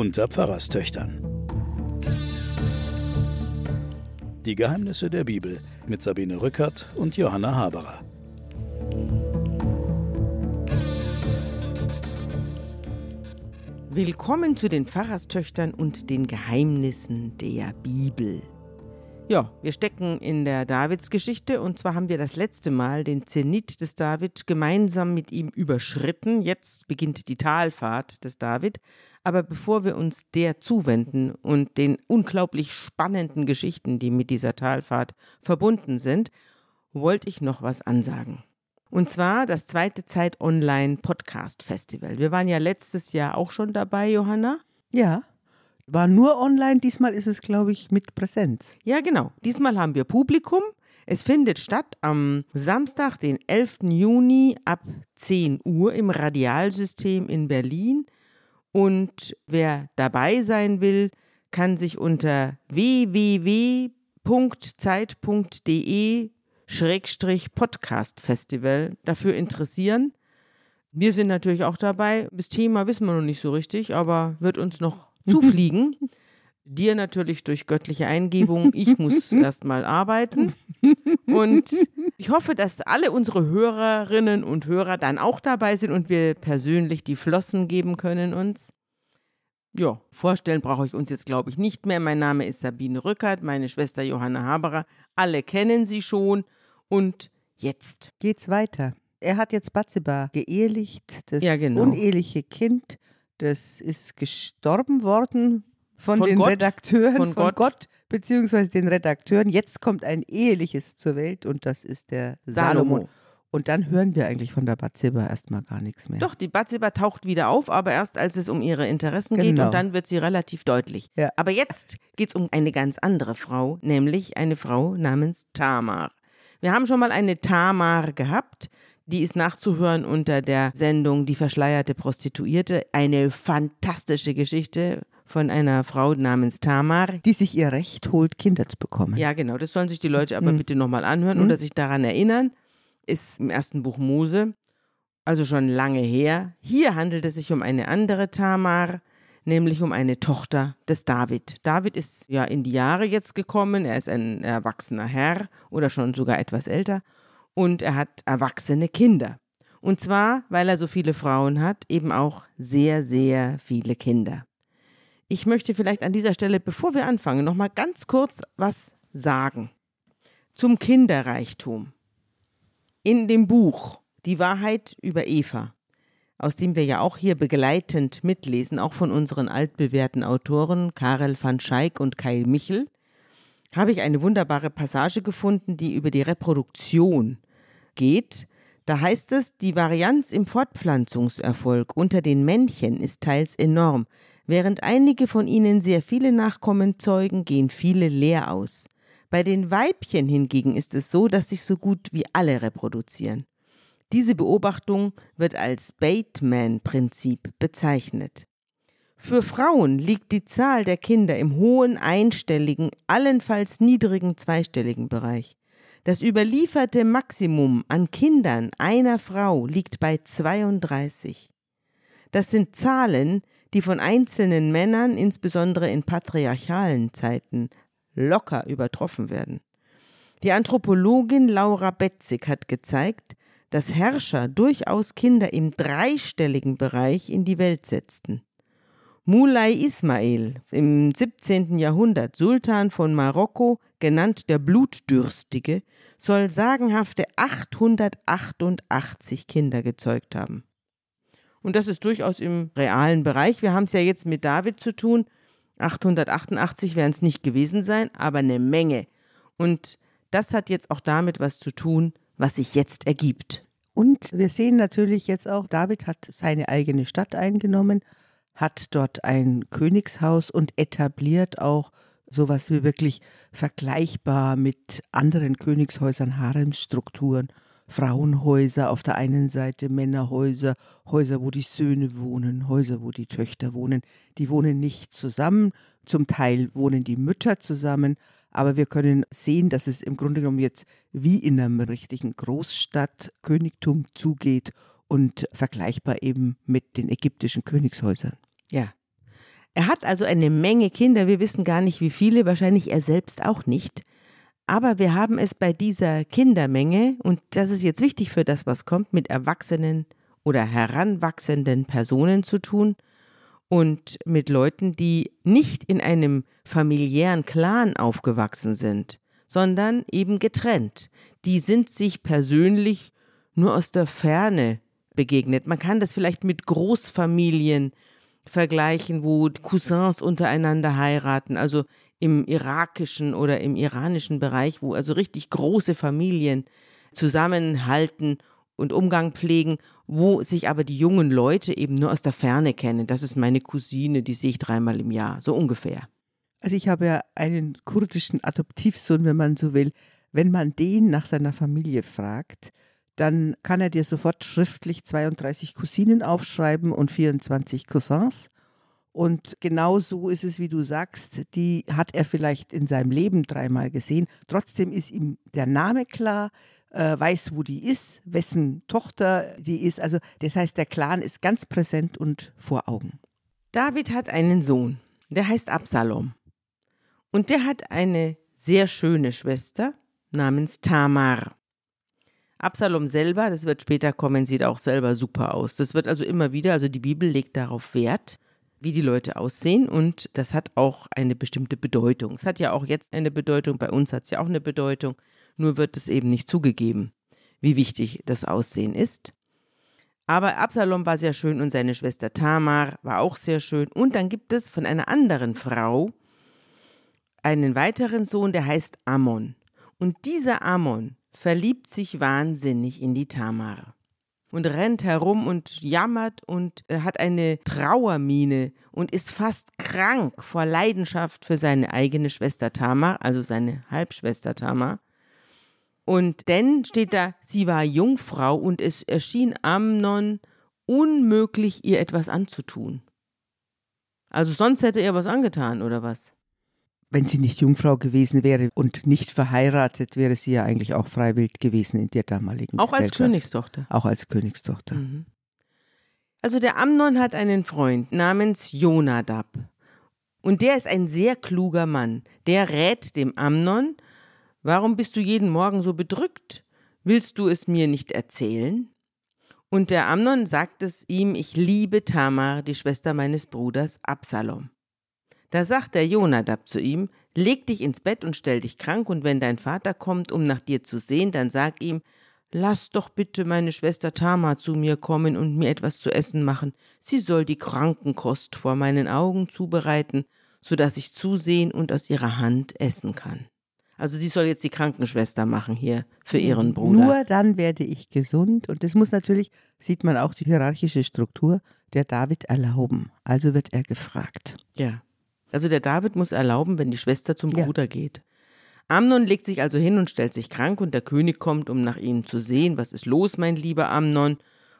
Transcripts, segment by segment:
unter Pfarrerstöchtern. Die Geheimnisse der Bibel mit Sabine Rückert und Johanna Haberer. Willkommen zu den Pfarrerstöchtern und den Geheimnissen der Bibel. Ja, wir stecken in der Davidsgeschichte und zwar haben wir das letzte Mal den Zenit des David gemeinsam mit ihm überschritten. Jetzt beginnt die Talfahrt des David. Aber bevor wir uns der zuwenden und den unglaublich spannenden Geschichten, die mit dieser Talfahrt verbunden sind, wollte ich noch was ansagen. Und zwar das zweite Zeit Online Podcast Festival. Wir waren ja letztes Jahr auch schon dabei, Johanna. Ja. War nur online, diesmal ist es, glaube ich, mit Präsenz. Ja, genau. Diesmal haben wir Publikum. Es findet statt am Samstag, den 11. Juni ab 10 Uhr im Radialsystem in Berlin. Und wer dabei sein will, kann sich unter www.zeit.de Podcast Festival dafür interessieren. Wir sind natürlich auch dabei. Das Thema wissen wir noch nicht so richtig, aber wird uns noch zufliegen. Dir natürlich durch göttliche Eingebung. Ich muss erstmal arbeiten. Und ich hoffe, dass alle unsere Hörerinnen und Hörer dann auch dabei sind und wir persönlich die Flossen geben können uns. Ja, vorstellen brauche ich uns jetzt, glaube ich, nicht mehr. Mein Name ist Sabine Rückert, meine Schwester Johanna Haberer. Alle kennen sie schon. Und jetzt geht's weiter. Er hat jetzt Batzeba geehelicht, das Ja, genau. uneheliche Kind das ist gestorben worden von, Von den Gott? Redakteuren, Von von, Gott? Gott. beziehungsweise den Redakteuren. Jetzt kommt ein eheliches zur Welt und das ist der Salomon. Salomo. Und dann hören wir eigentlich von der Bathseba erstmal gar nichts mehr. Doch, die Bathseba taucht wieder auf, aber erst als es um ihre Interessen geht Genau. und dann wird sie relativ deutlich. Ja. Aber jetzt geht es um eine ganz andere Frau, nämlich eine Frau namens Tamar. Wir haben schon mal eine Tamar gehabt. Die ist nachzuhören unter der Sendung Die verschleierte Prostituierte. Eine fantastische Geschichte von einer Frau namens Tamar. Die sich ihr Recht holt, Kinder zu bekommen. Ja, genau. Das sollen sich die Leute aber Mhm. bitte nochmal anhören Mhm. oder sich daran erinnern. Ist im ersten Buch Mose, also schon lange her. Hier handelt es sich um eine andere Tamar, nämlich um eine Tochter des David. David ist ja in die Jahre jetzt gekommen. Er ist ein erwachsener Herr oder schon sogar etwas älter. Und er hat erwachsene Kinder. Und zwar, weil er so viele Frauen hat, eben auch sehr, sehr viele Kinder. Ich möchte vielleicht an dieser Stelle, bevor wir anfangen, noch mal ganz kurz was sagen zum Kinderreichtum. In dem Buch Die Wahrheit über Eva, aus dem wir ja auch hier begleitend mitlesen, auch von unseren altbewährten Autoren Karel van Schaik und Kai Michel, habe ich eine wunderbare Passage gefunden, die über die Reproduktion geht. Da heißt es, die Varianz im Fortpflanzungserfolg unter den Männchen ist teils enorm. Während einige von ihnen sehr viele Nachkommen zeugen, gehen viele leer aus. Bei den Weibchen hingegen ist es so, dass sich so gut wie alle reproduzieren. Diese Beobachtung wird als Bateman-Prinzip bezeichnet. Für Frauen liegt die Zahl der Kinder im hohen einstelligen, allenfalls niedrigen zweistelligen Bereich. Das überlieferte Maximum an Kindern einer Frau liegt bei 32. Das sind Zahlen, die von einzelnen Männern, insbesondere in patriarchalen Zeiten, locker übertroffen werden. Die Anthropologin Laura Betzig hat gezeigt, dass Herrscher durchaus Kinder im dreistelligen Bereich in die Welt setzten. Mulay Ismail, im 17. Jahrhundert Sultan von Marokko, genannt der Blutdürstige, soll sagenhafte 888 Kinder gezeugt haben. Und das ist durchaus im realen Bereich. Wir haben es ja jetzt mit David zu tun. 888 werden es nicht gewesen sein, aber eine Menge. Und das hat jetzt auch damit was zu tun, was sich jetzt ergibt. Und wir sehen natürlich jetzt auch, David hat seine eigene Stadt eingenommen, hat dort ein Königshaus und etabliert auch sowas wie wirklich vergleichbar mit anderen Königshäusern, Haremsstrukturen, Frauenhäuser auf der einen Seite, Männerhäuser, Häuser, wo die Söhne wohnen, Häuser, wo die Töchter wohnen. Die wohnen nicht zusammen, zum Teil wohnen die Mütter zusammen, aber wir können sehen, dass es im Grunde genommen jetzt wie in einem richtigen Großstadtkönigtum zugeht und vergleichbar eben mit den ägyptischen Königshäusern. Ja. Er hat also eine Menge Kinder, wir wissen gar nicht wie viele, wahrscheinlich er selbst auch nicht. Aber wir haben es bei dieser Kindermenge, und das ist jetzt wichtig für das, was kommt, mit erwachsenen oder heranwachsenden Personen zu tun und mit Leuten, die nicht in einem familiären Clan aufgewachsen sind, sondern eben getrennt. Die sind sich persönlich nur aus der Ferne begegnet. Man kann das vielleicht mit Großfamilien vergleichen, wo Cousins untereinander heiraten, also im irakischen oder im iranischen Bereich, wo also richtig große Familien zusammenhalten und Umgang pflegen, wo sich aber die jungen Leute eben nur aus der Ferne kennen. Das ist meine Cousine, die sehe ich dreimal im Jahr, so ungefähr. Also ich habe ja einen kurdischen Adoptivsohn, wenn man so will. Wenn man den nach seiner Familie fragt, dann kann er dir sofort schriftlich 32 Cousinen aufschreiben und 24 Cousins. Und genau so ist es, wie du sagst, die hat er vielleicht in seinem Leben dreimal gesehen. Trotzdem ist ihm der Name klar, äh, weiß, wo die ist, wessen Tochter die ist. Also das heißt, der Clan ist ganz präsent und vor Augen. David hat einen Sohn, der heißt Absalom. Und der hat eine sehr schöne Schwester namens Tamar. Absalom selber, das wird später kommen, sieht auch selber super aus. Das wird also immer wieder, also die Bibel legt darauf Wert, wie die Leute aussehen und das hat auch eine bestimmte Bedeutung. Es hat ja auch jetzt eine Bedeutung, bei uns hat es ja auch eine Bedeutung, nur wird es eben nicht zugegeben, wie wichtig das Aussehen ist. Aber Absalom war sehr schön und seine Schwester Tamar war auch sehr schön. Und dann gibt es von einer anderen Frau einen weiteren Sohn, der heißt Ammon. Und dieser Ammon verliebt sich wahnsinnig in die Tamar und rennt herum und jammert und hat eine Trauermine und ist fast krank vor Leidenschaft für seine eigene Schwester Tamar, also seine Halbschwester Tamar. Und denn steht da, sie war Jungfrau und es erschien Amnon unmöglich, ihr etwas anzutun. Also sonst hätte er was angetan, oder was? Wenn sie nicht Jungfrau gewesen wäre und nicht verheiratet, wäre sie ja eigentlich auch freiwillig gewesen in der damaligen Auch als Königstochter. Auch als Königstochter. Mhm. Also der Amnon hat einen Freund namens Jonadab. Und der ist ein sehr kluger Mann. Der rät dem Amnon, warum bist du jeden Morgen so bedrückt? Willst du es mir nicht erzählen? Und der Amnon sagt es ihm, ich liebe Tamar, die Schwester meines Bruders Absalom. Da sagt der Jonadab zu ihm, leg dich ins Bett und stell dich krank, und wenn dein Vater kommt, um nach dir zu sehen, dann sag ihm, Lass doch bitte meine Schwester Tama zu mir kommen und mir etwas zu essen machen. Sie soll die Krankenkost vor meinen Augen zubereiten, so dass ich zusehen und aus ihrer Hand essen kann. Also sie soll jetzt die Krankenschwester machen hier für ihren Bruder. Nur dann werde ich gesund. Und das muss natürlich, sieht man auch die hierarchische Struktur, der David erlauben. Also wird er gefragt. Ja. Also der David muss erlauben, wenn die Schwester zum ja. Bruder geht. Amnon legt sich also hin und stellt sich krank und der König kommt, um nach ihm zu sehen, was ist los, mein lieber Amnon?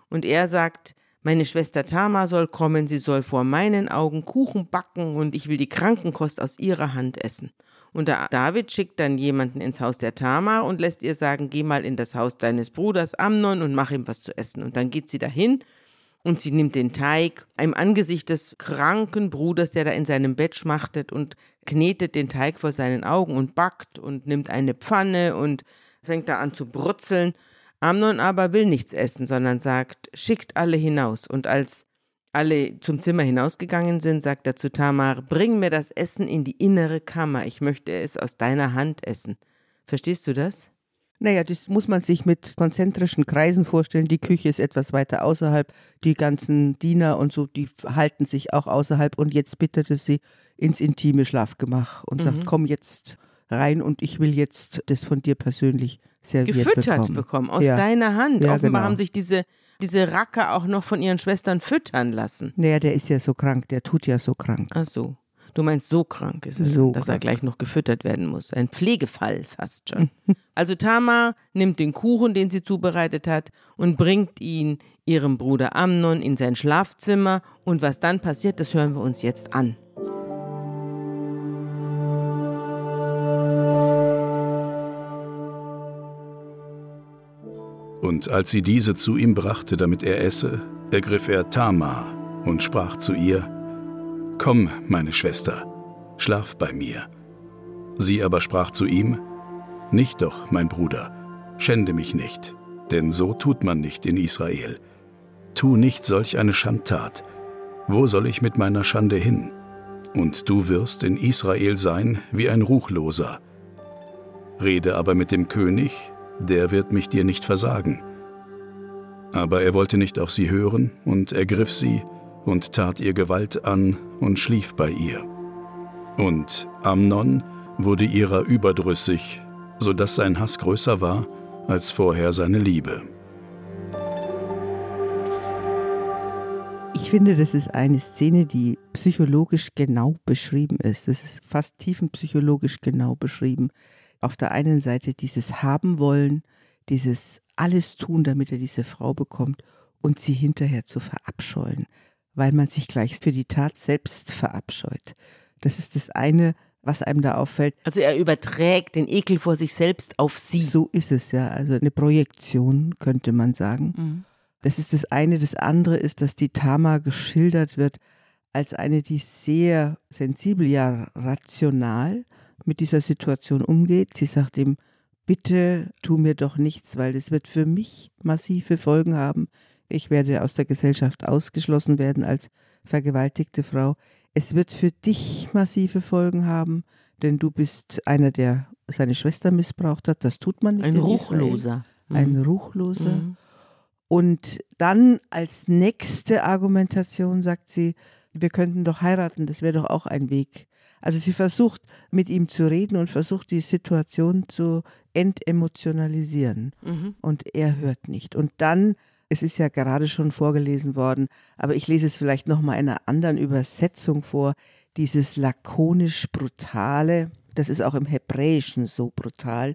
Und er sagt, meine Schwester Tama soll kommen, sie soll vor meinen Augen Kuchen backen und ich will die Krankenkost aus ihrer Hand essen. Und der David schickt dann jemanden ins Haus der Tama und lässt ihr sagen, geh mal in das Haus deines Bruders Amnon und mach ihm was zu essen. Und dann geht sie dahin und sie nimmt den Teig im Angesicht des kranken Bruders, der da in seinem Bett schmachtet und knetet den Teig vor seinen Augen und backt und nimmt eine Pfanne und fängt da an zu brutzeln. Amnon aber will nichts essen, sondern sagt, schickt alle hinaus. Und als alle zum Zimmer hinausgegangen sind, sagt er zu Tamar, bring mir das Essen in die innere Kammer, ich möchte es aus deiner Hand essen. Verstehst du das? Naja, das muss man sich mit konzentrischen Kreisen vorstellen. Die Küche ist etwas weiter außerhalb. Die ganzen Diener und so, die halten sich auch außerhalb. Und jetzt bittete sie ins intime Schlafgemach und mhm. sagt, komm jetzt rein und ich will jetzt das von dir persönlich serviert Gefüttert bekommen. bekommen, aus ja. deiner Hand. Ja, Offenbar genau. haben sich diese, diese Racker auch noch von ihren Schwestern füttern lassen. Naja, der ist ja so krank, der tut ja so krank. Ach so. Du meinst, so krank ist er, so dass krank. er gleich noch gefüttert werden muss. Ein Pflegefall fast schon. also Tamar nimmt den Kuchen, den sie zubereitet hat, und bringt ihn ihrem Bruder Amnon in sein Schlafzimmer. Und was dann passiert, das hören wir uns jetzt an. Und als sie diese zu ihm brachte, damit er esse, ergriff er Tamar und sprach zu ihr, Komm, meine Schwester, schlaf bei mir. Sie aber sprach zu ihm, Nicht doch, mein Bruder, schände mich nicht, denn so tut man nicht in Israel. Tu nicht solch eine Schandtat. Wo soll ich mit meiner Schande hin? Und du wirst in Israel sein wie ein Ruchloser. Rede aber mit dem König, der wird mich dir nicht versagen. Aber er wollte nicht auf sie hören und ergriff sie und tat ihr Gewalt an und schlief bei ihr. Und Amnon wurde ihrer überdrüssig, so dass sein Hass größer war als vorher seine Liebe. Ich finde, das ist eine Szene, die psychologisch genau beschrieben ist. Das ist fast tiefenpsychologisch genau beschrieben. Auf der einen Seite dieses Haben wollen, dieses alles tun, damit er diese Frau bekommt und sie hinterher zu verabscheuen, weil man sich gleich für die Tat selbst verabscheut. Das ist das eine, was einem da auffällt. Also er überträgt den Ekel vor sich selbst auf sie. So ist es ja, also eine Projektion könnte man sagen. Mhm. Das ist das eine. Das andere ist, dass die Tama geschildert wird als eine, die sehr sensibel, ja rational mit dieser Situation umgeht. Sie sagt ihm, bitte tu mir doch nichts, weil das wird für mich massive Folgen haben. Ich werde aus der Gesellschaft ausgeschlossen werden als vergewaltigte Frau. Es wird für dich massive Folgen haben, denn du bist einer, der seine Schwester missbraucht hat. Das tut man nicht. Ein Ruchloser. Mhm. Ein Ruchloser. Mhm. Und dann als nächste Argumentation sagt sie, wir könnten doch heiraten, das wäre doch auch ein Weg. Also sie versucht mit ihm zu reden und versucht die Situation zu entemotionalisieren. Mhm. Und er hört nicht. Und dann, es ist ja gerade schon vorgelesen worden, aber ich lese es vielleicht nochmal in einer anderen Übersetzung vor, dieses lakonisch brutale, das ist auch im Hebräischen so brutal.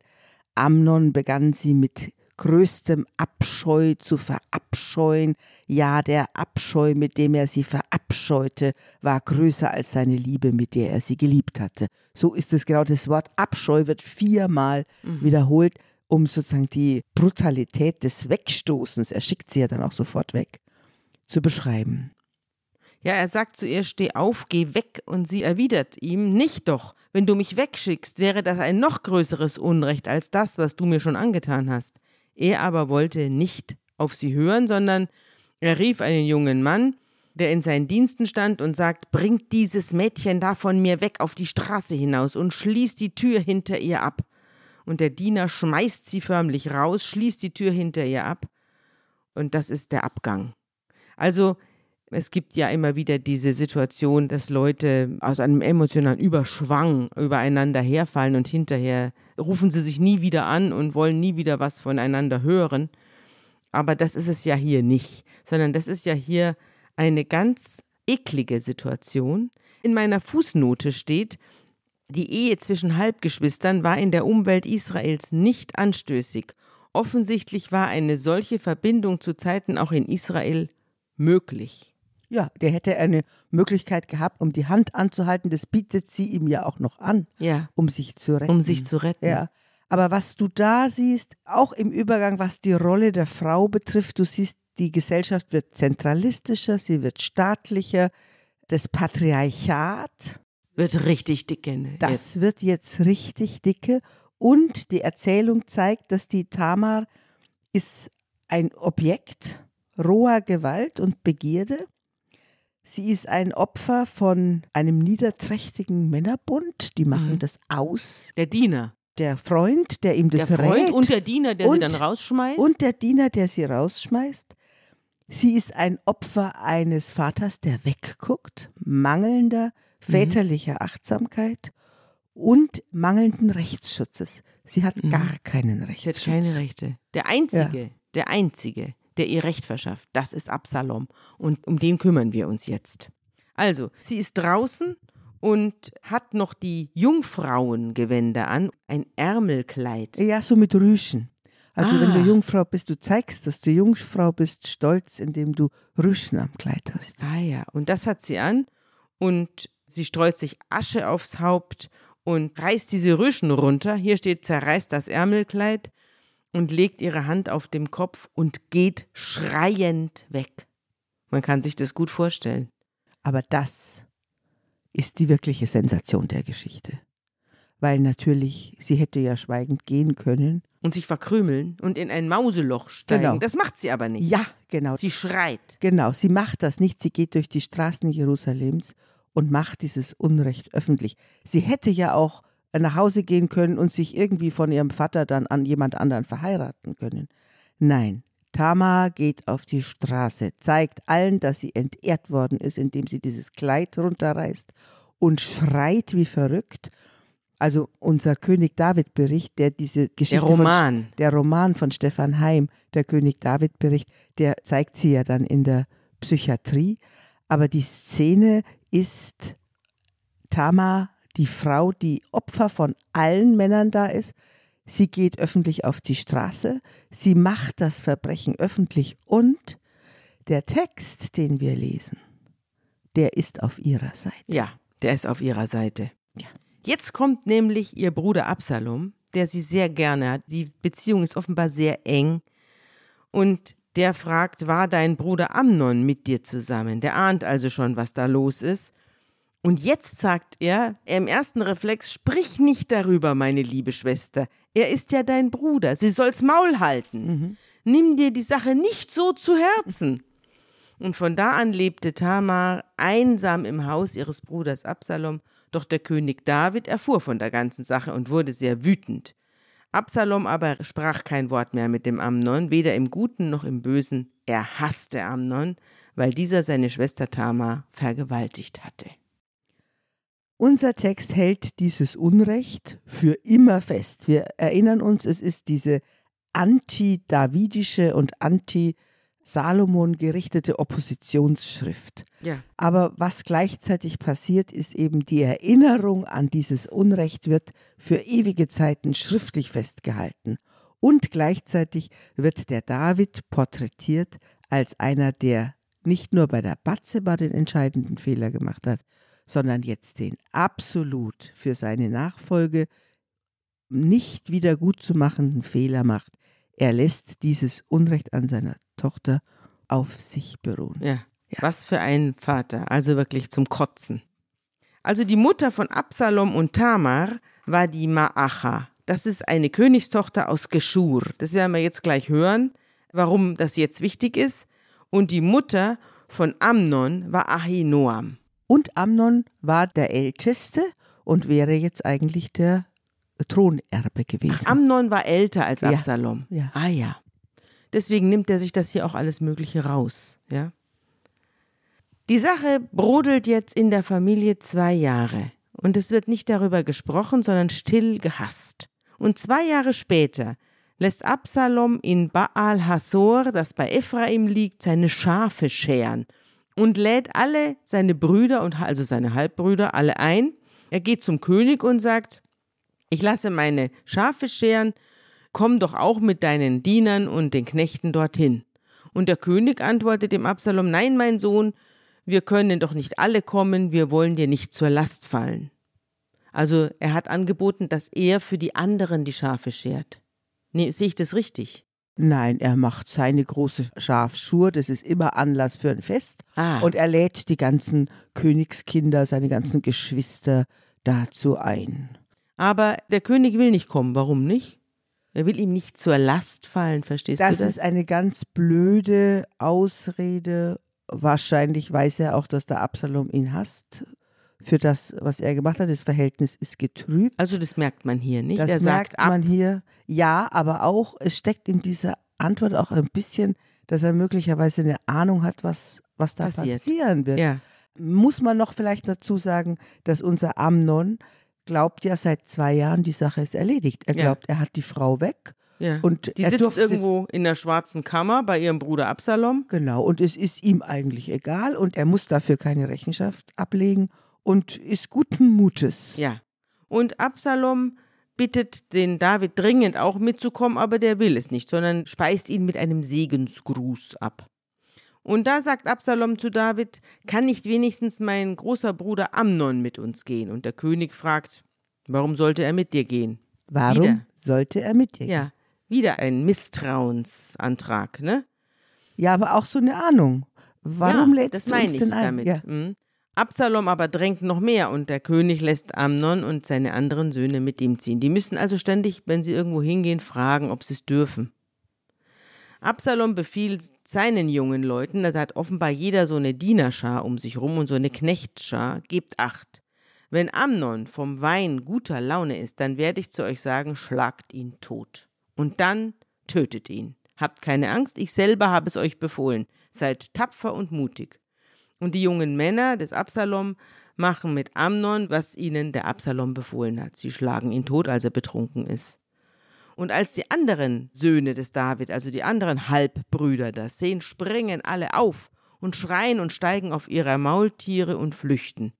Amnon begann sie mit größtem Abscheu zu verabscheuen. Ja, der Abscheu, mit dem er sie verabscheute, war größer als seine Liebe, mit der er sie geliebt hatte. So ist es genau. Das Wort Abscheu wird viermal mhm. wiederholt, um sozusagen die Brutalität des Wegstoßens, er schickt sie ja dann auch sofort weg, zu beschreiben. Ja, er sagt zu ihr, steh auf, geh weg, und sie erwidert ihm, nicht doch, wenn du mich wegschickst, wäre das ein noch größeres Unrecht als das, was du mir schon angetan hast. Er aber wollte nicht auf sie hören, sondern er rief einen jungen Mann, der in seinen Diensten stand, und sagt, bringt dieses Mädchen da von mir weg auf die Straße hinaus und schließt die Tür hinter ihr ab. Und der Diener schmeißt sie förmlich raus, schließt die Tür hinter ihr ab, und das ist der Abgang. Also es gibt ja immer wieder diese Situation, dass Leute aus einem emotionalen Überschwang übereinander herfallen und hinterher rufen sie sich nie wieder an und wollen nie wieder was voneinander hören. Aber das ist es ja hier nicht, sondern das ist ja hier eine ganz eklige Situation. In meiner Fußnote steht, die Ehe zwischen Halbgeschwistern war in der Umwelt Israels nicht anstößig. Offensichtlich war eine solche Verbindung zu Zeiten auch in Israel möglich. Ja, der hätte eine Möglichkeit gehabt, um die Hand anzuhalten. Das bietet sie ihm ja auch noch an, ja. um sich zu retten. Um sich zu retten. Ja. Aber was du da siehst, auch im Übergang, was die Rolle der Frau betrifft, du siehst, die Gesellschaft wird zentralistischer, sie wird staatlicher. Das Patriarchat wird richtig dicke. Ne? Das jetzt. wird jetzt richtig dicke. Und die Erzählung zeigt, dass die Tamar ist ein Objekt roher Gewalt und Begierde. Sie ist ein Opfer von einem niederträchtigen Männerbund. Die machen mhm. das aus. Der Diener. Der Freund, der ihm das der Freund rät. Und der Diener, der und, sie dann rausschmeißt. Und der Diener, der sie rausschmeißt. Sie ist ein Opfer eines Vaters, der wegguckt, mangelnder. Väterlicher mhm. Achtsamkeit und mangelnden Rechtsschutzes. Sie hat mhm. gar keinen Rechtsschutz. Sie hat keine Rechte. Der einzige, ja. der einzige, der ihr Recht verschafft. Das ist Absalom. Und um den kümmern wir uns jetzt. Also, sie ist draußen und hat noch die Jungfrauengewänder an, ein Ärmelkleid. Ja, so mit Rüschen. Also ah. wenn du ah. Jungfrau bist, du zeigst, dass du Jungfrau bist, stolz, indem du Rüschen am Kleid hast. Ah ja, und das hat sie an und sie streut sich Asche aufs Haupt und reißt diese Rüschen runter. Hier steht, zerreißt das Ärmelkleid und legt ihre Hand auf dem Kopf und geht schreiend weg. Man kann sich das gut vorstellen. Aber das ist die wirkliche Sensation der Geschichte. Weil natürlich, sie hätte ja schweigend gehen können. Und sich verkrümeln und in ein Mauseloch steigen. Genau. Das macht sie aber nicht. Ja, genau. Sie schreit. Genau, sie macht das nicht. Sie geht durch die Straßen Jerusalems und macht dieses Unrecht öffentlich. Sie hätte ja auch nach Hause gehen können und sich irgendwie von ihrem Vater dann an jemand anderen verheiraten können. Nein, Tamar geht auf die Straße, zeigt allen, dass sie entehrt worden ist, indem sie dieses Kleid runterreißt und schreit wie verrückt. Also unser König David Bericht, der diese Geschichte Der Roman. von der Roman von Stefan Heim, der König David Bericht, der zeigt sie ja dann in der Psychiatrie, aber die Szene ist Tamar, die Frau, die Opfer von allen Männern da ist. Sie geht öffentlich auf die Straße, sie macht das Verbrechen öffentlich und der Text, den wir lesen, der ist auf ihrer Seite. Ja, der ist auf ihrer Seite. Ja. Jetzt kommt nämlich ihr Bruder Absalom, der sie sehr gerne hat. Die Beziehung ist offenbar sehr eng. Und der fragt, war dein Bruder Amnon mit dir zusammen? Der ahnt also schon, was da los ist. Und jetzt sagt er, im ersten Reflex, sprich nicht darüber, meine liebe Schwester. Er ist ja dein Bruder. Sie soll's Maul halten. Nimm dir die Sache nicht so zu Herzen. Und von da an lebte Tamar einsam im Haus ihres Bruders Absalom, doch der König David erfuhr von der ganzen Sache und wurde sehr wütend. Absalom aber sprach kein Wort mehr mit dem Amnon, weder im Guten noch im Bösen. Er hasste Amnon, weil dieser seine Schwester Tamar vergewaltigt hatte. Unser Text hält dieses Unrecht für immer fest. Wir erinnern uns, es ist diese anti-davidische und anti-Salomon gerichtete Oppositionsschrift. Ja. Aber was gleichzeitig passiert, ist eben die Erinnerung an dieses Unrecht wird für ewige Zeiten schriftlich festgehalten. Und gleichzeitig wird der David porträtiert als einer, der nicht nur bei der Batzeba den entscheidenden Fehler gemacht hat, sondern jetzt den absolut für seine Nachfolge nicht wieder gut zu machenden Fehler macht. Er lässt dieses Unrecht an seiner Tochter auf sich beruhen. Ja. Was für ein Vater, also wirklich zum Kotzen. Also die Mutter von Absalom und Tamar war die Maacha. Das ist eine Königstochter aus Geschur. Das werden wir jetzt gleich hören, warum das jetzt wichtig ist. Und die Mutter von Amnon war Ahinoam. Und Amnon war der Älteste und wäre jetzt eigentlich der Thronerbe gewesen. Ach, Amnon war älter als Ja. Absalom. Ja. Ah ja. Deswegen nimmt er sich das hier auch alles Mögliche raus. Ja. Die Sache brodelt jetzt in der Familie zwei Jahre. Und es wird nicht darüber gesprochen, sondern still gehasst. Und zwei Jahre später lässt Absalom in Baal Hasor, das bei Ephraim liegt, seine Schafe scheren und lädt alle seine Brüder und also seine Halbbrüder alle ein. Er geht zum König und sagt, ich lasse meine Schafe scheren, komm doch auch mit deinen Dienern und den Knechten dorthin. Und der König antwortet dem Absalom, nein, mein Sohn, wir können doch nicht alle kommen, wir wollen dir nicht zur Last fallen. Also er hat angeboten, dass er für die anderen die Schafe schert. Nee, sehe ich das richtig? Nein, er macht seine große Schafschur, das ist immer Anlass für ein Fest. Ah. Und er lädt die ganzen Königskinder, seine ganzen Geschwister dazu ein. Aber der König will nicht kommen. Warum nicht? Er will ihm nicht zur Last fallen, verstehst Das du das? ist eine ganz blöde Ausrede. Wahrscheinlich weiß er auch, dass der Absalom ihn hasst für das, was er gemacht hat. Das Verhältnis ist getrübt. also das merkt man hier nicht. Das er merkt ab. man hier. Ja, aber auch, es steckt in dieser Antwort auch ein bisschen, dass er möglicherweise eine Ahnung hat, was, was da Passiert. passieren wird. Ja. Muss man noch vielleicht dazu sagen, dass unser Amnon glaubt ja seit zwei Jahren, die Sache ist erledigt. Er Ja. glaubt, er hat die Frau weg. Ja. Und die er sitzt irgendwo in der schwarzen Kammer bei ihrem Bruder Absalom. Genau, und es ist ihm eigentlich egal und er muss dafür keine Rechenschaft ablegen und ist guten Mutes. Ja. Und Absalom bittet den David dringend auch mitzukommen, aber der will es nicht, sondern speist ihn mit einem Segensgruß ab. Und da sagt Absalom zu David, kann nicht wenigstens mein großer Bruder Amnon mit uns gehen? Und der König fragt, warum sollte er mit dir gehen? Warum Wieder. sollte er mit dir? Ja, wieder ein Misstrauensantrag, ne? ja, aber auch so eine Ahnung. Warum ja, lädst das du meine uns ich denn ein? damit. Ja. Mhm. Absalom aber drängt noch mehr und der König lässt Amnon und seine anderen Söhne mit ihm ziehen. Die müssen also ständig, wenn sie irgendwo hingehen, fragen, ob sie es dürfen. Absalom befiehlt seinen jungen Leuten, da hat offenbar jeder so eine Dienerschar um sich rum und so eine Knechtschar, gebt acht. Wenn Amnon vom Wein guter Laune ist, dann werde ich zu euch sagen, schlagt ihn tot. Und dann tötet ihn. Habt keine Angst, ich selber habe es euch befohlen. Seid tapfer und mutig. Und die jungen Männer des Absalom machen mit Amnon, was ihnen der Absalom befohlen hat. Sie schlagen ihn tot, als er betrunken ist. Und als die anderen Söhne des David, also die anderen Halbbrüder, das sehen, springen alle auf und schreien und steigen auf ihre Maultiere und flüchten.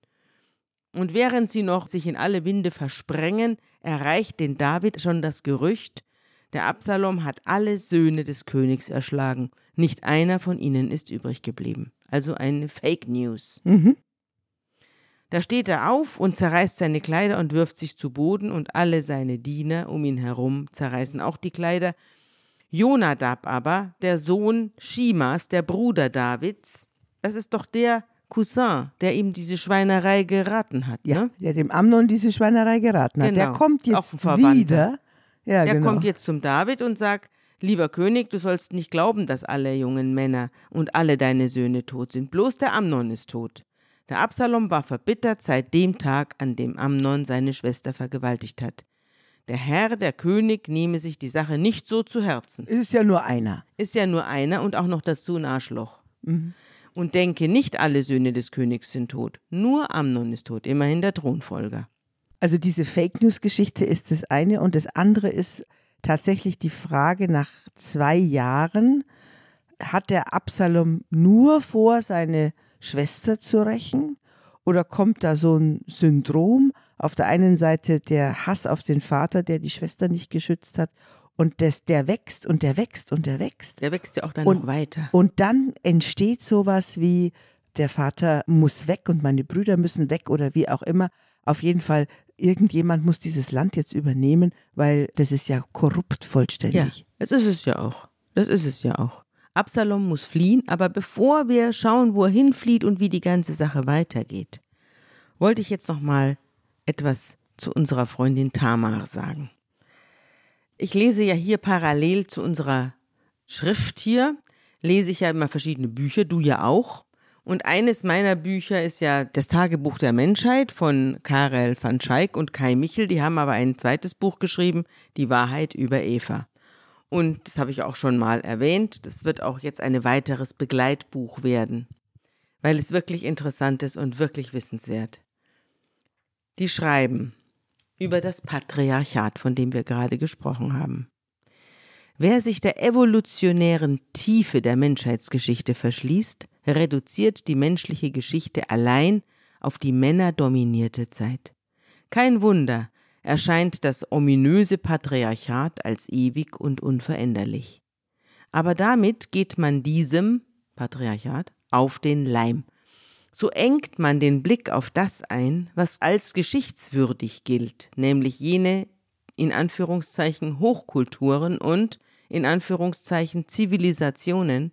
Und während sie noch sich in alle Winde versprengen, erreicht den David schon das Gerücht, der Absalom hat alle Söhne des Königs erschlagen, nicht einer von ihnen ist übrig geblieben. Also eine Fake News. Mhm. Da steht er auf und zerreißt seine Kleider und wirft sich zu Boden, und alle seine Diener um ihn herum zerreißen auch die Kleider. Jonadab aber, der Sohn Shimas, der Bruder Davids, das ist doch der Cousin, der ihm diese Schweinerei geraten hat. Ja, ne? der dem Amnon diese Schweinerei geraten hat. Der Genau, kommt auch jetzt wieder. Ja, Der genau. kommt jetzt zum David und sagt, lieber König, du sollst nicht glauben, dass alle jungen Männer und alle deine Söhne tot sind. Bloß der Amnon ist tot. Der Absalom war verbittert seit dem Tag, an dem Amnon seine Schwester vergewaltigt hat. Der Herr, der König, nehme sich die Sache nicht so zu Herzen. Es ist ja nur einer. Ist ja nur einer und auch noch dazu ein Arschloch. Und denke, nicht alle Söhne des Königs sind tot. Nur Amnon ist tot, immerhin der Thronfolger. Also diese Fake News Geschichte ist das eine und das andere ist tatsächlich die Frage nach zwei Jahren hat der Absalom nur vor, seine Schwester zu rächen oder kommt da so ein Syndrom? Auf der einen Seite der Hass auf den Vater, der die Schwester nicht geschützt hat und das, der wächst und der wächst und der wächst. Der wächst ja auch dann Und- noch weiter. Und dann entsteht sowas wie, der Vater muss weg und meine Brüder müssen weg oder wie auch immer. Auf jeden Fall, irgendjemand muss dieses Land jetzt übernehmen, weil das ist ja korrupt Ja, vollständig. das ist es ja auch. Das ist es ja auch. Absalom muss fliehen, aber bevor wir schauen, wo er hinflieht und wie die ganze Sache weitergeht, wollte ich jetzt noch mal etwas zu unserer Freundin Tamar sagen. Ich lese ja hier parallel zu unserer Schrift hier, lese ich ja immer verschiedene Bücher, du ja auch. Und eines meiner Bücher ist ja das Tagebuch der Menschheit von Karel van Schaik und Kai Michel. Die haben aber ein zweites Buch geschrieben, Die Wahrheit über Eva. Und das habe ich auch schon mal erwähnt. Das wird auch jetzt ein weiteres Begleitbuch werden, weil es wirklich interessant ist und wirklich wissenswert. Die schreiben über das Patriarchat, von dem wir gerade gesprochen haben. Wer sich der evolutionären Tiefe der Menschheitsgeschichte verschließt, reduziert die menschliche Geschichte allein auf die männerdominierte Zeit. Kein Wunder, erscheint das ominöse Patriarchat als ewig und unveränderlich. Aber damit geht man diesem Patriarchat auf den Leim. So engt man den Blick auf das ein, was als geschichtswürdig gilt, nämlich jene in Anführungszeichen Hochkulturen und in Anführungszeichen Zivilisationen,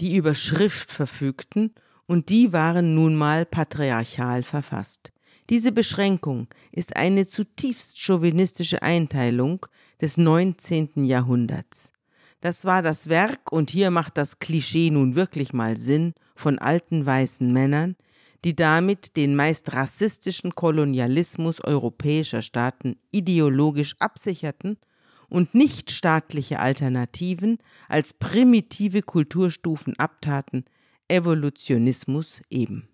die über Schrift verfügten, und die waren nun mal patriarchal verfasst. Diese Beschränkung ist eine zutiefst chauvinistische Einteilung des 19. Jahrhunderts. Das war das Werk, und hier macht das Klischee nun wirklich mal Sinn, von alten weißen Männern, die damit den meist rassistischen Kolonialismus europäischer Staaten ideologisch absicherten und nichtstaatliche Alternativen als primitive Kulturstufen abtaten, Evolutionismus eben.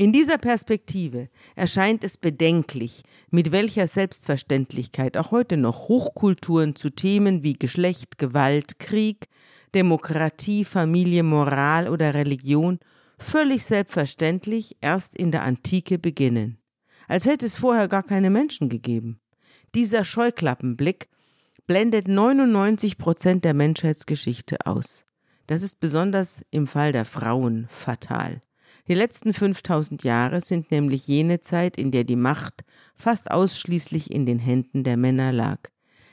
In dieser Perspektive erscheint es bedenklich, mit welcher Selbstverständlichkeit auch heute noch Hochkulturen zu Themen wie Geschlecht, Gewalt, Krieg, Demokratie, Familie, Moral oder Religion völlig selbstverständlich erst in der Antike beginnen, als hätte es vorher gar keine Menschen gegeben. Dieser Scheuklappenblick blendet 99 Prozent der Menschheitsgeschichte aus. Das ist besonders im Fall der Frauen fatal. Die letzten 5000 Jahre sind nämlich jene Zeit, in der die Macht fast ausschließlich in den Händen der Männer lag.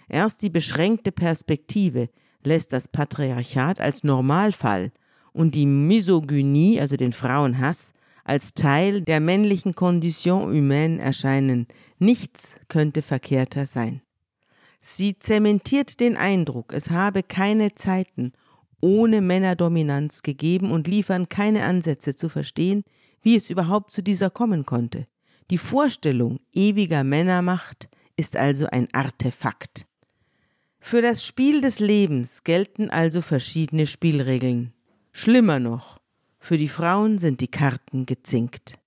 Erst die beschränkte Perspektive lässt das Patriarchat als Normalfall und die Misogynie, also den Frauenhass, als Teil der männlichen Condition humaine erscheinen. Nichts könnte verkehrter sein. Sie zementiert den Eindruck, es habe keine Zeiten ohne Männerdominanz gegeben und liefern keine Ansätze zu verstehen, wie es überhaupt zu dieser kommen konnte. Die Vorstellung ewiger Männermacht ist also ein Artefakt. Für das Spiel des Lebens gelten also verschiedene Spielregeln. Schlimmer noch, für die Frauen sind die Karten gezinkt.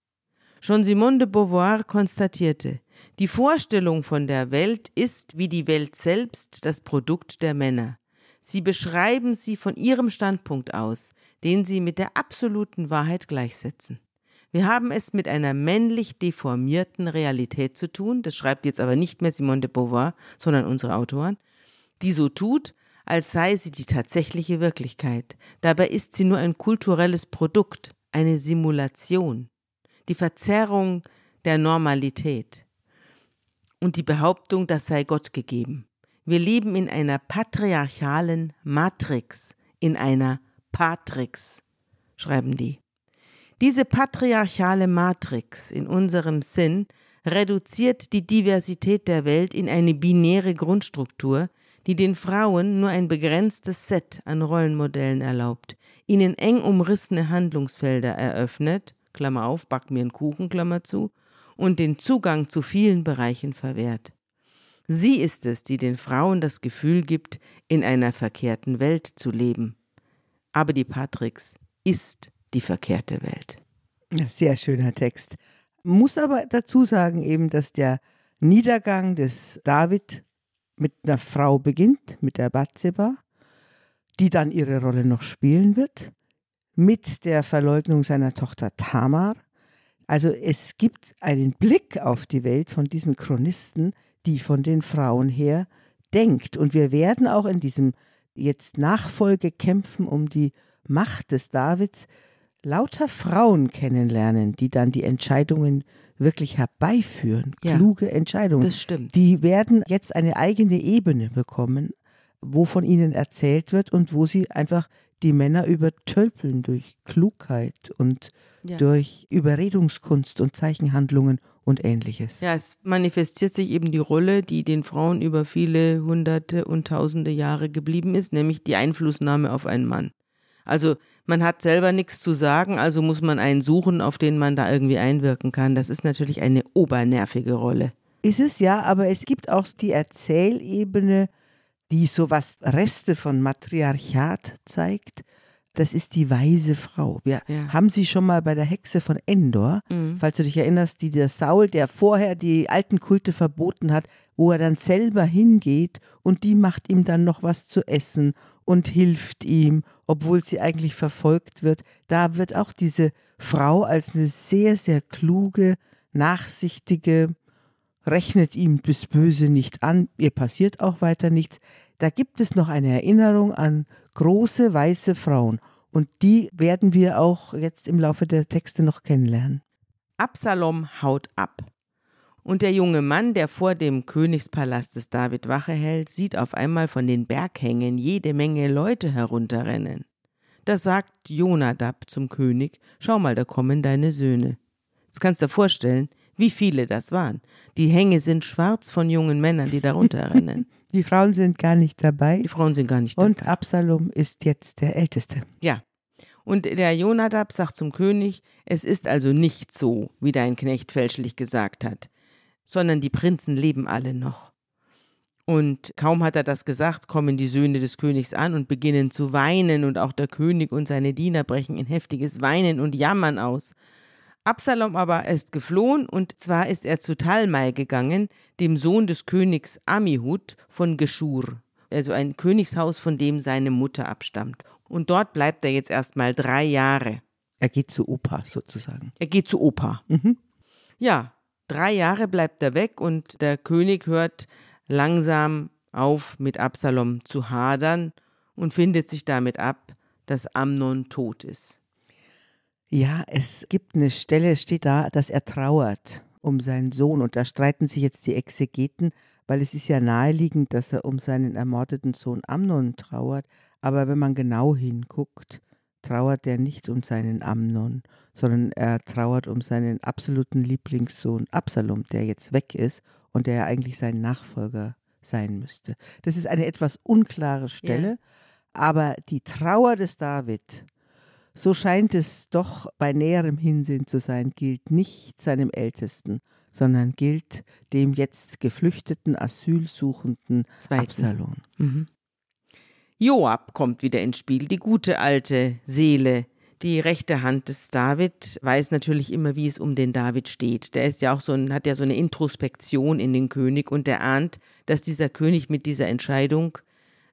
Schon Simone de Beauvoir konstatierte, die Vorstellung von der Welt ist wie die Welt selbst das Produkt der Männer. Sie beschreiben sie von ihrem Standpunkt aus, den sie mit der absoluten Wahrheit gleichsetzen. Wir haben es mit einer männlich deformierten Realität zu tun, das schreibt jetzt aber nicht mehr Simone de Beauvoir, sondern unsere Autoren, die so tut, als sei sie die tatsächliche Wirklichkeit. Dabei ist sie nur ein kulturelles Produkt, eine Simulation, die Verzerrung der Normalität und die Behauptung, das sei Gott gegeben. Wir leben in einer patriarchalen Matrix, in einer Patrix, schreiben die. Diese patriarchale Matrix in unserem Sinn reduziert die Diversität der Welt in eine binäre Grundstruktur, die den Frauen nur ein begrenztes Set an Rollenmodellen erlaubt, ihnen eng umrissene Handlungsfelder eröffnet, Klammer auf, back mir einen Kuchen, Klammer zu, und den Zugang zu vielen Bereichen verwehrt. Sie ist es, die den Frauen das Gefühl gibt, in einer verkehrten Welt zu leben. Aber die Patrix ist die verkehrte Welt. Sehr schöner Text. Muss aber dazu sagen eben, dass der Niedergang des David mit einer Frau beginnt, mit der Bathseba, die dann ihre Rolle noch spielen wird, mit der Verleugnung seiner Tochter Tamar. Also es gibt einen Blick auf die Welt von diesen Chronisten, die von den Frauen her denkt. Und wir werden auch in diesem jetzt Nachfolgekämpfen um die Macht des Davids lauter Frauen kennenlernen, die dann die Entscheidungen wirklich herbeiführen. Ja, Kluge Entscheidungen. Das stimmt. Die werden jetzt eine eigene Ebene bekommen, wo von ihnen erzählt wird und wo sie einfach die Männer übertölpeln durch Klugheit und ja. durch Überredungskunst und Zeichenhandlungen und ähnliches. Ja, es manifestiert sich eben die Rolle, die den Frauen über viele hunderte und tausende Jahre geblieben ist, nämlich die Einflussnahme auf einen Mann. Also man hat selber nichts zu sagen, also muss man einen suchen, auf den man da irgendwie einwirken kann. Das ist natürlich eine obernervige Rolle. Ist es ja, aber es gibt auch die Erzählebene, die so was Reste von Matriarchat zeigt. Das ist die weise Frau. Wir ja. haben sie schon mal bei der Hexe von Endor, mhm. falls du dich erinnerst, die der Saul, der vorher die alten Kulte verboten hat, wo er dann selber hingeht und die macht ihm dann noch was zu essen und hilft ihm, obwohl sie eigentlich verfolgt wird. Da wird auch diese Frau als eine sehr, sehr kluge, nachsichtige, rechnet ihm das Böse nicht an, ihr passiert auch weiter nichts. Da gibt es noch eine Erinnerung an große weiße Frauen und die werden wir auch jetzt im Laufe der Texte noch kennenlernen. Absalom haut ab. Und der junge Mann, der vor dem Königspalast des David Wache hält, sieht auf einmal von den Berghängen jede Menge Leute herunterrennen. Da sagt Jonadab zum König: Schau mal, da kommen deine Söhne. Jetzt kannst du dir vorstellen, wie viele das waren. Die Hänge sind schwarz von jungen Männern, die darunter rennen. Die Frauen sind gar nicht dabei. Die Frauen sind gar nicht dabei. Und Absalom ist jetzt der Älteste. Ja. Und der Jonadab sagt zum König, es ist also nicht so, wie dein Knecht fälschlich gesagt hat sondern die Prinzen leben alle noch. Und kaum hat er das gesagt, kommen die Söhne des Königs an und beginnen zu weinen, und auch der König und seine Diener brechen in heftiges Weinen und Jammern aus. Absalom aber ist geflohen, und zwar ist er zu Talmai gegangen, dem Sohn des Königs Amihud von Geschur, also ein Königshaus, von dem seine Mutter abstammt. Und dort bleibt er jetzt erstmal drei Jahre. Er geht zu Opa sozusagen. Er geht zu Opa. Mhm. Ja, Drei Jahre bleibt er weg und der König hört langsam auf, mit Absalom zu hadern und findet sich damit ab, dass Amnon tot ist. Ja, es gibt eine Stelle, es steht da, dass er trauert um seinen Sohn und da streiten sich jetzt die Exegeten, weil es ist ja naheliegend, dass er um seinen ermordeten Sohn Amnon trauert, aber wenn man genau hinguckt, trauert er nicht um seinen Amnon, sondern er trauert um seinen absoluten Lieblingssohn Absalom, der jetzt weg ist und der ja eigentlich sein Nachfolger sein müsste. Das ist eine etwas unklare Stelle, ja. aber die Trauer des David, so scheint es doch bei näherem Hinsehen zu sein, gilt nicht seinem Ältesten, sondern gilt dem jetzt geflüchteten, asylsuchenden Zweiten. Absalom. Mhm. Joab kommt wieder ins Spiel, die gute alte Seele. Die rechte Hand des David weiß natürlich immer, wie es um den David steht. Der ist ja auch so ein, hat ja so eine Introspektion in den König und der ahnt, dass dieser König mit dieser Entscheidung,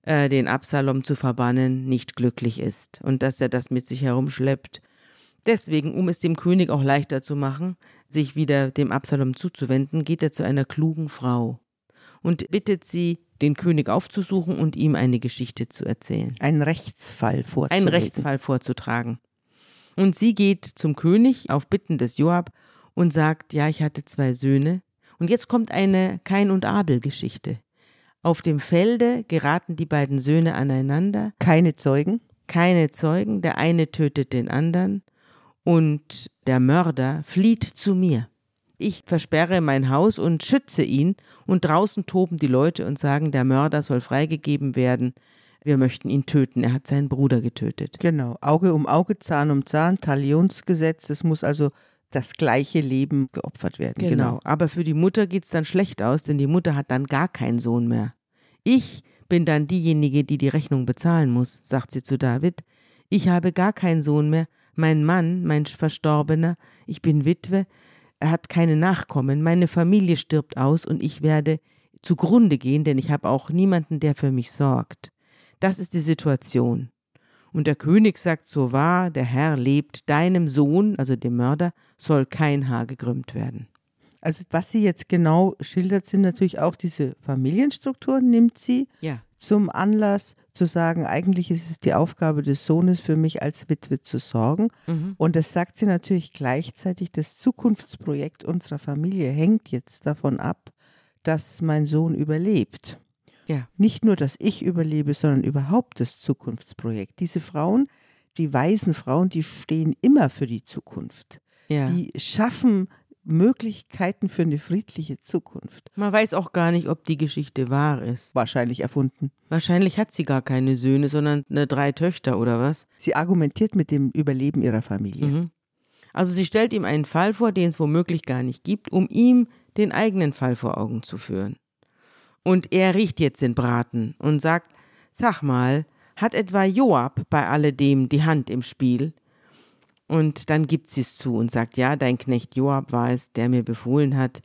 äh, den Absalom zu verbannen, nicht glücklich ist und dass er das mit sich herumschleppt. Deswegen, um es dem König auch leichter zu machen, sich wieder dem Absalom zuzuwenden, geht er zu einer klugen Frau und bittet sie, den König aufzusuchen und ihm eine Geschichte zu erzählen. Einen Rechtsfall vorzutragen. Einen Rechtsfall vorzutragen. Und sie geht zum König auf Bitten des Joab und sagt, ja, ich hatte zwei Söhne. Und jetzt kommt eine Kain und Abel Geschichte. Auf dem Felde geraten die beiden Söhne aneinander. Keine Zeugen? Keine Zeugen. Der eine tötet den anderen und der Mörder flieht zu mir. Ich versperre mein Haus und schütze ihn, und draußen toben die Leute und sagen, der Mörder soll freigegeben werden. Wir möchten ihn töten. Er hat seinen Bruder getötet. Genau. Auge um Auge, Zahn um Zahn, Talionsgesetz. Es muss also das gleiche Leben geopfert werden. Genau. genau. Aber für die Mutter geht es dann schlecht aus, denn die Mutter hat dann gar keinen Sohn mehr. Ich bin dann diejenige, die die Rechnung bezahlen muss, sagt sie zu David. Ich habe gar keinen Sohn mehr. Mein Mann, mein Verstorbener, ich bin Witwe, er hat keine Nachkommen, meine Familie stirbt aus und ich werde zugrunde gehen, denn ich habe auch niemanden, der für mich sorgt. Das ist die Situation. Und der König sagt so wahr, der Herr lebt, deinem Sohn, also dem Mörder, soll kein Haar gekrümmt werden. Also was sie jetzt genau schildert, sind natürlich auch diese Familienstrukturen, nimmt sie ja. zum Anlass zu sagen, eigentlich ist es die Aufgabe des Sohnes für mich als Witwe zu sorgen. Mhm. Und das sagt sie natürlich gleichzeitig, das Zukunftsprojekt unserer Familie hängt jetzt davon ab, dass mein Sohn überlebt. Ja. Nicht nur, dass ich überlebe, sondern überhaupt das Zukunftsprojekt. Diese Frauen, die weisen Frauen, die stehen immer für die Zukunft. Ja. Die schaffen Möglichkeiten für eine friedliche Zukunft. Man weiß auch gar nicht, ob die Geschichte wahr ist. Wahrscheinlich erfunden. Wahrscheinlich hat sie gar keine Söhne, sondern eine drei Töchter oder was? Sie argumentiert mit dem Überleben ihrer Familie. Mhm. Also sie stellt ihm einen Fall vor, den es womöglich gar nicht gibt, um ihm den eigenen Fall vor Augen zu führen. Und er riecht jetzt den Braten und sagt, sag mal, hat etwa Joab bei alledem die Hand im Spiel? Und dann gibt sie es zu und sagt, ja, dein Knecht Joab war es, der mir befohlen hat.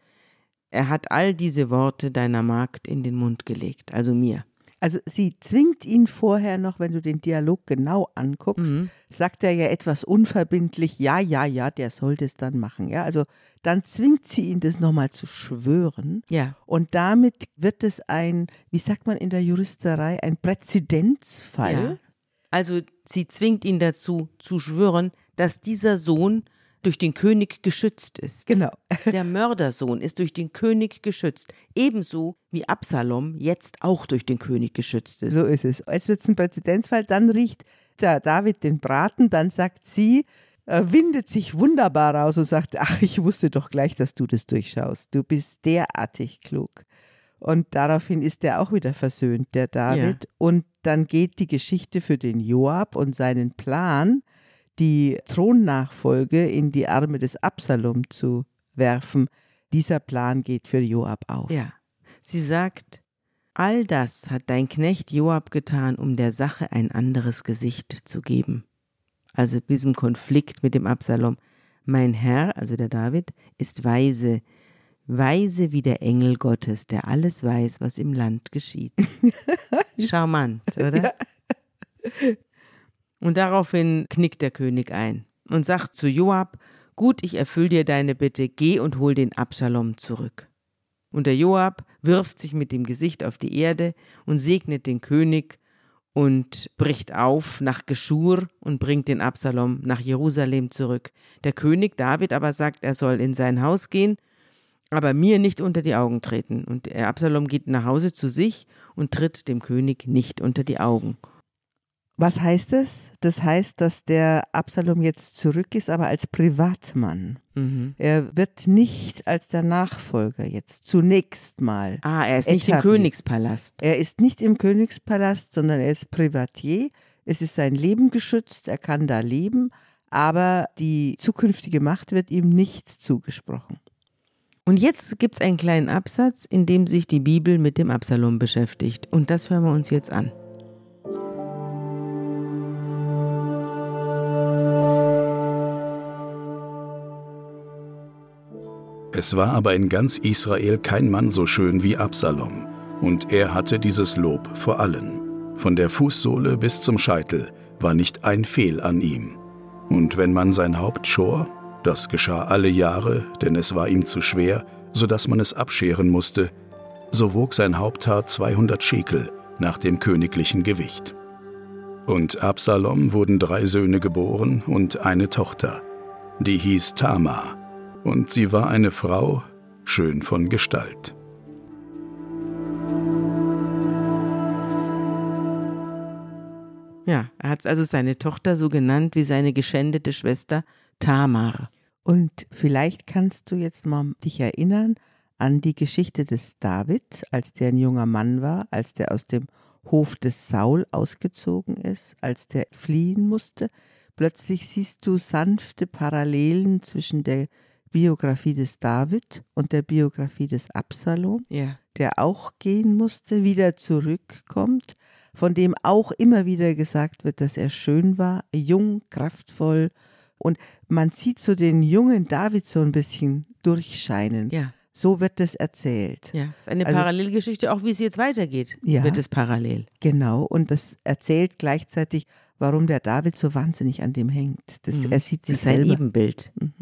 Er hat all diese Worte deiner Magd in den Mund gelegt, also mir. Also sie zwingt ihn vorher noch, wenn du den Dialog genau anguckst, mhm. sagt er ja etwas unverbindlich, ja, ja, ja, der soll das dann machen. Ja, also dann zwingt sie ihn, das nochmal zu schwören. Ja. Und damit wird es ein, wie sagt man in der Juristerei, ein Präzedenzfall. Ja. Also sie zwingt ihn dazu zu schwören, dass dieser Sohn durch den König geschützt ist. Genau. Der Mördersohn ist durch den König geschützt. Ebenso wie Absalom jetzt auch durch den König geschützt ist. So ist es. Jetzt wird es ein Präzedenzfall. Dann riecht der David den Braten, dann sagt sie, äh, windet sich wunderbar raus und sagt, ach, ich wusste doch gleich, dass du das durchschaust. Du bist derartig klug. Und daraufhin ist er auch wieder versöhnt, der David. Ja. Und dann geht die Geschichte für den Joab und seinen Plan, die Thronnachfolge in die Arme des Absalom zu werfen. Dieser Plan geht für Joab auf. Ja. Sie sagt, all das hat dein Knecht Joab getan, um der Sache ein anderes Gesicht zu geben. Also diesem Konflikt mit dem Absalom. Mein Herr, also der David, ist weise, weise wie der Engel Gottes, der alles weiß, was im Land geschieht. Charmant, oder? Ja. Und daraufhin knickt der König ein und sagt zu Joab, Gut, ich erfüll dir deine Bitte, geh und hol den Absalom zurück. Und der Joab wirft sich mit dem Gesicht auf die Erde und segnet den König und bricht auf nach Geschur und bringt den Absalom nach Jerusalem zurück. Der König David aber sagt, er soll in sein Haus gehen, aber mir nicht unter die Augen treten. Und der Absalom geht nach Hause zu sich und tritt dem König nicht unter die Augen. Was heißt es? Das heißt, dass der Absalom jetzt zurück ist, aber als Privatmann. Mhm. Er wird nicht als der Nachfolger jetzt zunächst mal. Ah, er ist nicht im etabliert. Königspalast. Er ist nicht im Königspalast, sondern er ist Privatier. Es ist sein Leben geschützt, er kann da leben, aber die zukünftige Macht wird ihm nicht zugesprochen. Und jetzt gibt es einen kleinen Absatz, in dem sich die Bibel mit dem Absalom beschäftigt. Und das hören wir uns jetzt an. Es war aber in ganz Israel kein Mann so schön wie Absalom, und er hatte dieses Lob vor allen. Von der Fußsohle bis zum Scheitel war nicht ein Fehl an ihm. Und wenn man sein Haupt schor, das geschah alle Jahre, denn es war ihm zu schwer, so dass man es abscheren musste, so wog sein Haupthaar 200 Schekel nach dem königlichen Gewicht. Und Absalom wurden drei Söhne geboren und eine Tochter, die hieß Tamar, und sie war eine Frau, schön von Gestalt. Ja, er hat also seine Tochter so genannt wie seine geschändete Schwester Tamar. Und vielleicht kannst du jetzt mal dich erinnern an die Geschichte des David, als der ein junger Mann war, als der aus dem Hof des Saul ausgezogen ist, als der fliehen musste. Plötzlich siehst du sanfte Parallelen zwischen der Biografie des David und der Biografie des Absalom, Ja. der auch gehen musste, wieder zurückkommt, von dem auch immer wieder gesagt wird, dass er schön war, jung, kraftvoll. Und man sieht so den jungen David so ein bisschen durchscheinen. Ja, So wird es erzählt. ja. Das ist eine Also- Parallelgeschichte, auch wie es jetzt weitergeht, Ja. wird es parallel. Genau. Und das erzählt gleichzeitig, warum der David so wahnsinnig an dem hängt. Das, Mhm. Er sieht Das sich ist sein selber. Ebenbild. Mhm.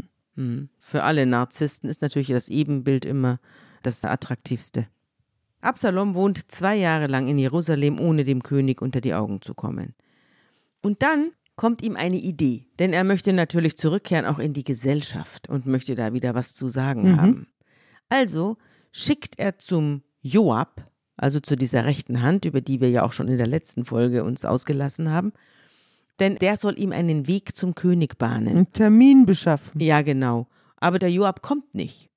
Für alle Narzissten ist natürlich das Ebenbild immer das attraktivste. Absalom wohnt zwei Jahre lang in Jerusalem, ohne dem König unter die Augen zu kommen. Und dann kommt ihm eine Idee, denn er möchte natürlich zurückkehren auch in die Gesellschaft und möchte da wieder was zu sagen Mhm. haben. Also schickt er zum Joab, also zu dieser rechten Hand, über die wir ja auch schon in der letzten Folge uns ausgelassen haben, denn der soll ihm einen Weg zum König bahnen. Einen Termin beschaffen. Ja, genau. Aber der Joab kommt nicht.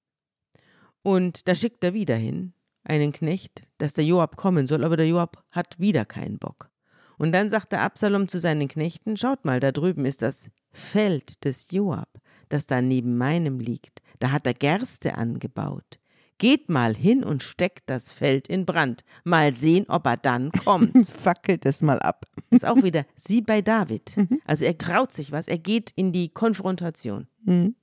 Und da schickt er wieder hin, einen Knecht, dass der Joab kommen soll, aber der Joab hat wieder keinen Bock. Und dann sagt der Absalom zu seinen Knechten: Schaut mal, da drüben ist das Feld des Joab, das da neben meinem liegt. Da hat er Gerste angebaut. Geht mal hin und steckt das Feld in Brand. Mal sehen, ob er dann kommt. Fackelt es mal ab. ist auch wieder sie bei David. Also er traut sich was, er geht in die Konfrontation. Mhm.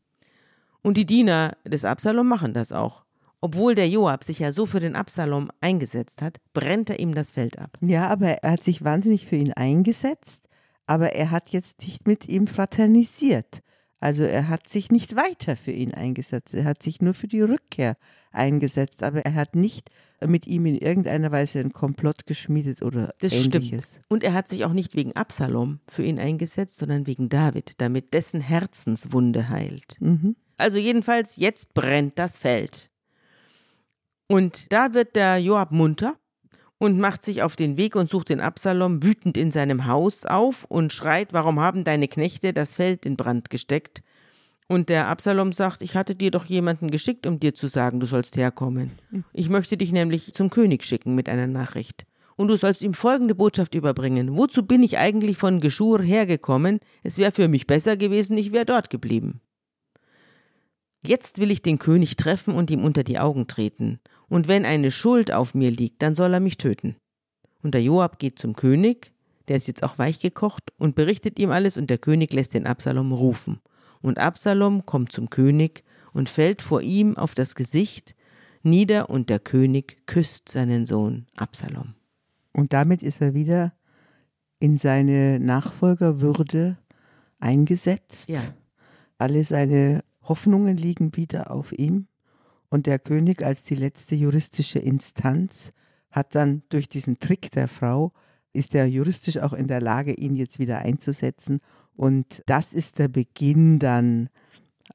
Und die Diener des Absalom machen das auch. Obwohl der Joab sich ja so für den Absalom eingesetzt hat, brennt er ihm das Feld ab. Ja, aber er hat sich wahnsinnig für ihn eingesetzt, aber er hat jetzt nicht mit ihm fraternisiert. Also er hat sich nicht weiter für ihn eingesetzt. Er hat sich nur für die Rückkehr eingesetzt, aber er hat nicht mit ihm in irgendeiner Weise einen Komplott geschmiedet oder Das ähnliches. stimmt. Und er hat sich auch nicht wegen Absalom für ihn eingesetzt, sondern wegen David, damit dessen Herzenswunde heilt. Mhm. Also jedenfalls, jetzt brennt das Feld. Und da wird der Joab munter und macht sich auf den Weg und sucht den Absalom wütend in seinem Haus auf und schreit, warum haben deine Knechte das Feld in Brand gesteckt? Und der Absalom sagt, ich hatte dir doch jemanden geschickt, um dir zu sagen, du sollst herkommen. Ich möchte dich nämlich zum König schicken mit einer Nachricht. Und du sollst ihm folgende Botschaft überbringen. Wozu bin ich eigentlich von Geschur hergekommen? Es wäre für mich besser gewesen, ich wäre dort geblieben. Jetzt will ich den König treffen und ihm unter die Augen treten. Und wenn eine Schuld auf mir liegt, dann soll er mich töten. Und der Joab geht zum König, der ist jetzt auch weich gekocht, und berichtet ihm alles, und der König lässt den Absalom rufen. Und Absalom kommt zum König und fällt vor ihm auf das Gesicht nieder, und der König küsst seinen Sohn Absalom. Und damit ist er wieder in seine Nachfolgerwürde eingesetzt. Ja. Alle seine Hoffnungen liegen wieder auf ihm. Und der König als die letzte juristische Instanz hat dann durch diesen Trick der Frau, ist er juristisch auch in der Lage, ihn jetzt wieder einzusetzen. Und das ist der Beginn dann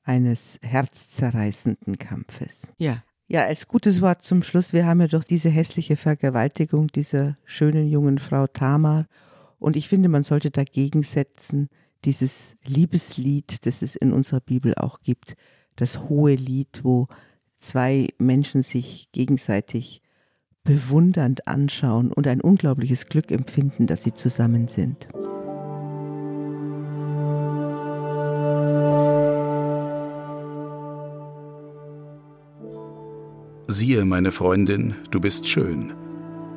eines herzzerreißenden Kampfes. Ja. Ja, als gutes Wort zum Schluss, wir haben ja doch diese hässliche Vergewaltigung dieser schönen jungen Frau Tamar Und ich finde, man sollte dagegen setzen, dieses Liebeslied, das es in unserer Bibel auch gibt, das hohe Lied, wo zwei Menschen sich gegenseitig bewundernd anschauen und ein unglaubliches Glück empfinden, dass sie zusammen sind. Siehe, meine Freundin, du bist schön.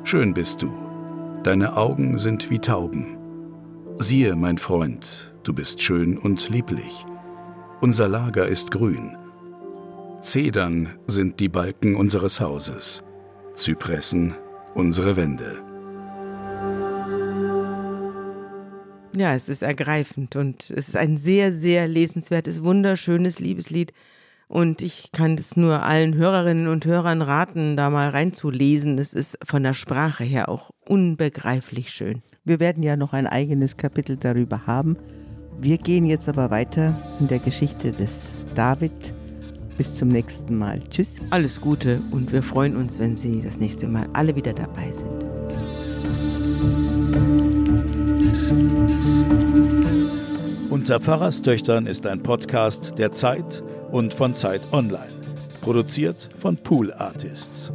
Schön bist du. Deine Augen sind wie Tauben. Siehe, mein Freund, du bist schön und lieblich. Unser Lager ist grün. Zedern sind die Balken unseres Hauses. Zypressen unsere Wände. Ja, es ist ergreifend und es ist ein sehr, sehr lesenswertes, wunderschönes Liebeslied. Und ich kann es nur allen Hörerinnen und Hörern raten, da mal reinzulesen. Es ist von der Sprache her auch unbegreiflich schön. Wir werden ja noch ein eigenes Kapitel darüber haben. Wir gehen jetzt aber weiter in der Geschichte des David bis zum nächsten Mal. Tschüss. Alles Gute und wir freuen uns, wenn Sie das nächste Mal alle wieder dabei sind. Unter Pfarrerstöchtern ist ein Podcast der Zeit und von Zeit Online. Produziert von Pool Artists.